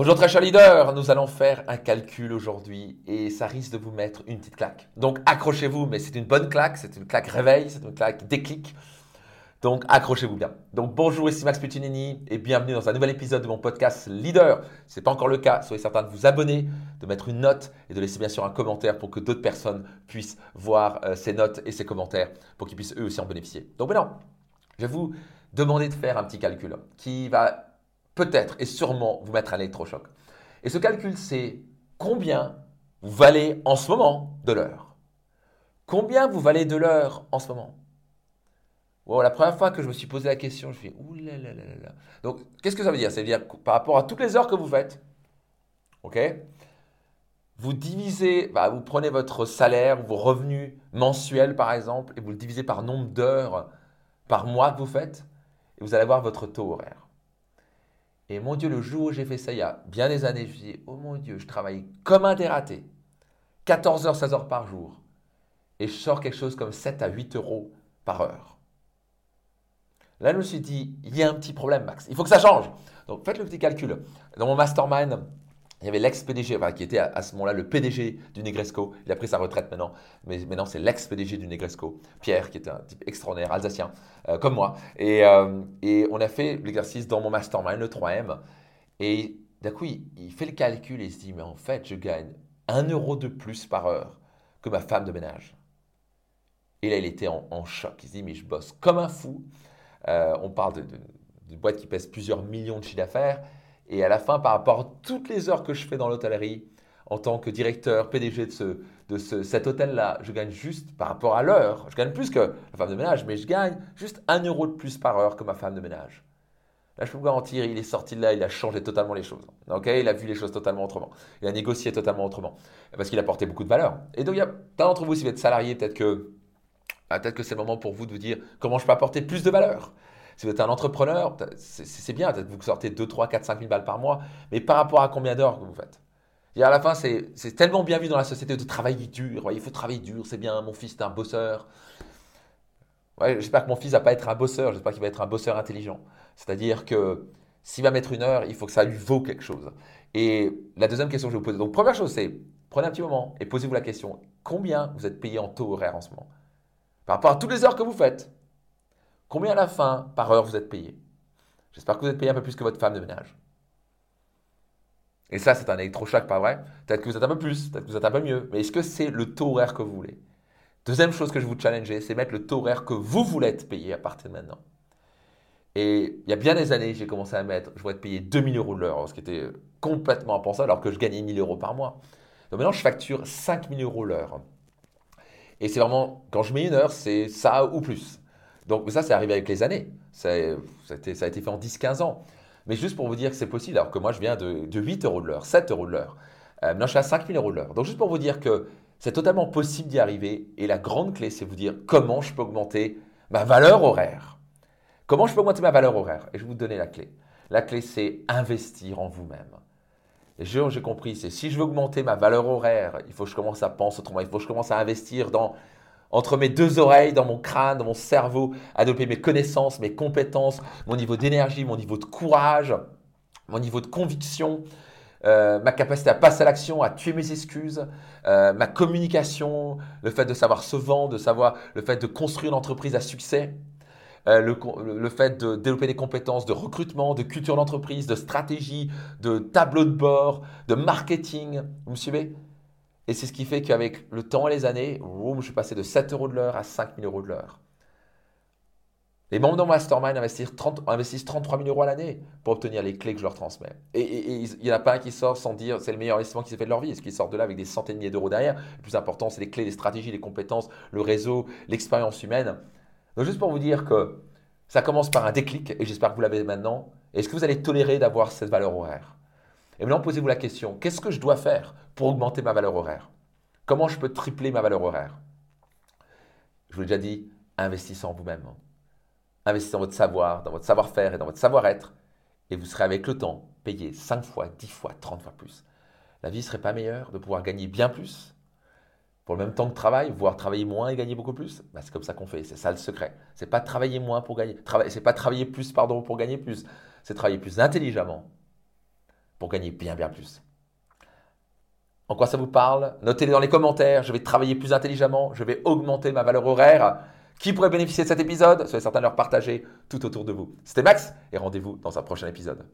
Bonjour très cher leader, nous allons faire un calcul aujourd'hui et ça risque de vous mettre une petite claque. Donc accrochez-vous, mais c'est une bonne claque, c'est une claque réveil, c'est une claque déclic. Donc accrochez-vous bien. Donc bonjour, ici Max Puccinini et bienvenue dans un nouvel épisode de mon podcast Leader. Si ce n'est pas encore le cas, soyez certain de vous abonner, de mettre une note et de laisser bien sûr un commentaire pour que d'autres personnes puissent voir euh, ces notes et ces commentaires pour qu'ils puissent eux aussi en bénéficier. Donc maintenant, je vais vous demander de faire un petit calcul qui va peut-être et sûrement vous mettre un électrochoc. Et ce calcul, c'est combien vous valez en ce moment de l'heure. Combien vous valez de l'heure en ce moment La première fois que je me suis posé la question, je là là là là. Donc, qu'est-ce que ça veut dire? Ça veut dire par rapport à toutes les heures que vous faites, ok vous divisez, bah, vous prenez votre salaire, vos revenus mensuels par exemple, et vous le divisez par nombre d'heures par mois que vous faites, et vous allez avoir votre taux horaire. Et mon Dieu, le jour où j'ai fait ça il y a bien des années, je me suis dit, oh mon Dieu, je travaille comme un dératé. 14 heures, 16 heures par jour. Et je sors quelque chose comme 7 à 8 euros par heure. Là, je me suis dit, il y a un petit problème, Max. Il faut que ça change. Donc, faites le petit calcul. Dans mon mastermind, il y avait l'ex-PDG, qui était à, ce moment-là le PDG du Negresco. Il a pris sa retraite maintenant, mais maintenant c'est l'ex-PDG du Negresco, Pierre, qui était un type extraordinaire, alsacien, euh, comme moi. Euh, et, on a fait l'exercice dans mon mastermind, le 3M. Et d'un coup, il, fait le calcul et il se dit, mais en fait, je gagne un euro de plus par heure que ma femme de ménage. Et là, il était en, choc. Il se dit, mais je bosse comme un fou. Euh, on parle d'une boîte qui pèse plusieurs millions de chiffres d'affaires. Et à la fin, par rapport à toutes les heures que je fais dans l'hôtellerie, en tant que directeur, PDG de, ce, de cet hôtel-là, je gagne juste par rapport à l'heure, je gagne plus que la femme de ménage, mais je gagne juste un euro de plus par heure que ma femme de ménage. Là, je peux vous garantir, il est sorti de là, il a changé totalement les choses. Il a vu les choses totalement autrement. Il a négocié totalement autrement. Parce qu'il a porté beaucoup de valeur. Et donc, il y a plein d'entre vous, si vous êtes salarié, peut-être que, ah, peut-être que c'est le moment pour vous de vous dire comment je peux apporter plus de valeur. Si vous êtes un entrepreneur, c'est bien, vous sortez 2, 3, 4, 5 000 balles par mois, mais par rapport à combien d'heures que vous faites et à la fin, c'est tellement bien vu dans la société de travailler dur. il faut travailler dur, c'est bien. Mon fils est un bosseur. J'espère que mon fils va pas être un bosseur. J'espère qu'il va être un bosseur intelligent. C'est-à-dire que s'il va mettre une heure, il faut que ça lui vaut quelque chose. Et la deuxième question que je vais vous poser. Donc, première chose, c'est prenez un petit moment et posez-vous la question combien vous êtes payé en taux horaire en ce moment? Par rapport à toutes les heures que vous faites. Combien à la fin par heure vous êtes payé? J'espère que vous êtes payé un peu plus que votre femme de ménage. Et ça, c'est un électrochoc, pas vrai? Peut-être que vous êtes un peu plus, peut-être que vous êtes un peu mieux, mais est-ce que c'est le taux horaire que vous voulez? Deuxième chose que je vous challenger, c'est mettre le taux horaire que vous voulez être payé à partir de maintenant. Et il y a bien des années, j'ai commencé à mettre, je voulais être payé 2000 euros de l'heure, ce qui était complètement impensable, alors que je gagnais 1000 euros par mois. Donc maintenant, je facture 5000 euros l'heure. Et c'est vraiment, quand je mets une heure, c'est ça ou plus. Donc ça, c'est arrivé avec les années. Ça, ça, a été, fait en 10-15 ans. Mais juste pour vous dire que c'est possible, alors que moi, je viens de, 8 euros de l'heure, 7 euros de l'heure. Euh, maintenant, je suis à 5000 euros de l'heure. Donc juste pour vous dire que c'est totalement possible d'y arriver. Et la grande clé, c'est vous dire comment je peux augmenter ma valeur horaire. Comment je peux augmenter ma valeur horaire? Et je vais vous donner la clé. La clé, c'est investir en vous-même. Et j'ai compris, c'est si je veux augmenter ma valeur horaire, il faut que je commence à penser autrement, il faut que je commence à investir dans entre mes deux oreilles, dans mon crâne, dans mon cerveau, à mes connaissances, mes compétences, mon niveau d'énergie, mon niveau de courage, mon niveau de conviction, euh, ma capacité à passer à l'action, à tuer mes excuses, euh, ma communication, le fait de savoir se vendre, de savoir le fait de construire une entreprise à succès, euh, le, le, fait de développer des compétences de recrutement, de culture d'entreprise, de stratégie, de tableau de bord, de marketing. Vous me suivez? Et c'est ce qui fait qu'avec le temps et les années, je suis passé de 7 euros de l'heure à 5 000 euros de l'heure. Les membres de mastermind investissent, 30, investissent 33 000 euros à l'année pour obtenir les clés que je leur transmets. Et, il n'y en a pas un qui sort sans dire c'est le meilleur investissement qui s'est fait de leur vie. Est-ce qu'ils sortent de là avec des centaines de milliers d'euros derrière? Le plus important, c'est les clés, les stratégies, les compétences, le réseau, l'expérience humaine. Donc juste pour vous dire que ça commence par un déclic, et j'espère que vous l'avez maintenant. Est-ce que vous allez tolérer d'avoir cette valeur horaire? Et maintenant, posez-vous la question, qu'est-ce que je dois faire pour augmenter ma valeur horaire? Comment je peux tripler ma valeur horaire? Je vous l'ai déjà dit, investissez en vous-même. Investissez dans votre savoir, dans votre savoir-faire et dans votre savoir-être. Et vous serez avec le temps payé 5 fois, 10 fois, 30 fois plus. La vie ne serait pas meilleure de pouvoir gagner bien plus pour le même temps de travail, voire travailler moins et gagner beaucoup plus? Ben, C'est comme ça qu'on fait, c'est ça le secret. C'est pas travailler moins pour gagner, c'est pas travailler plus pardon pour gagner plus, c'est travailler plus intelligemment pour gagner bien bien plus. En quoi ça vous parle? Notez-le dans les commentaires, je vais travailler plus intelligemment, je vais augmenter ma valeur horaire. Qui pourrait bénéficier de cet épisode? Soyez certain de le partager tout autour de vous. C'était Max et rendez-vous dans un prochain épisode.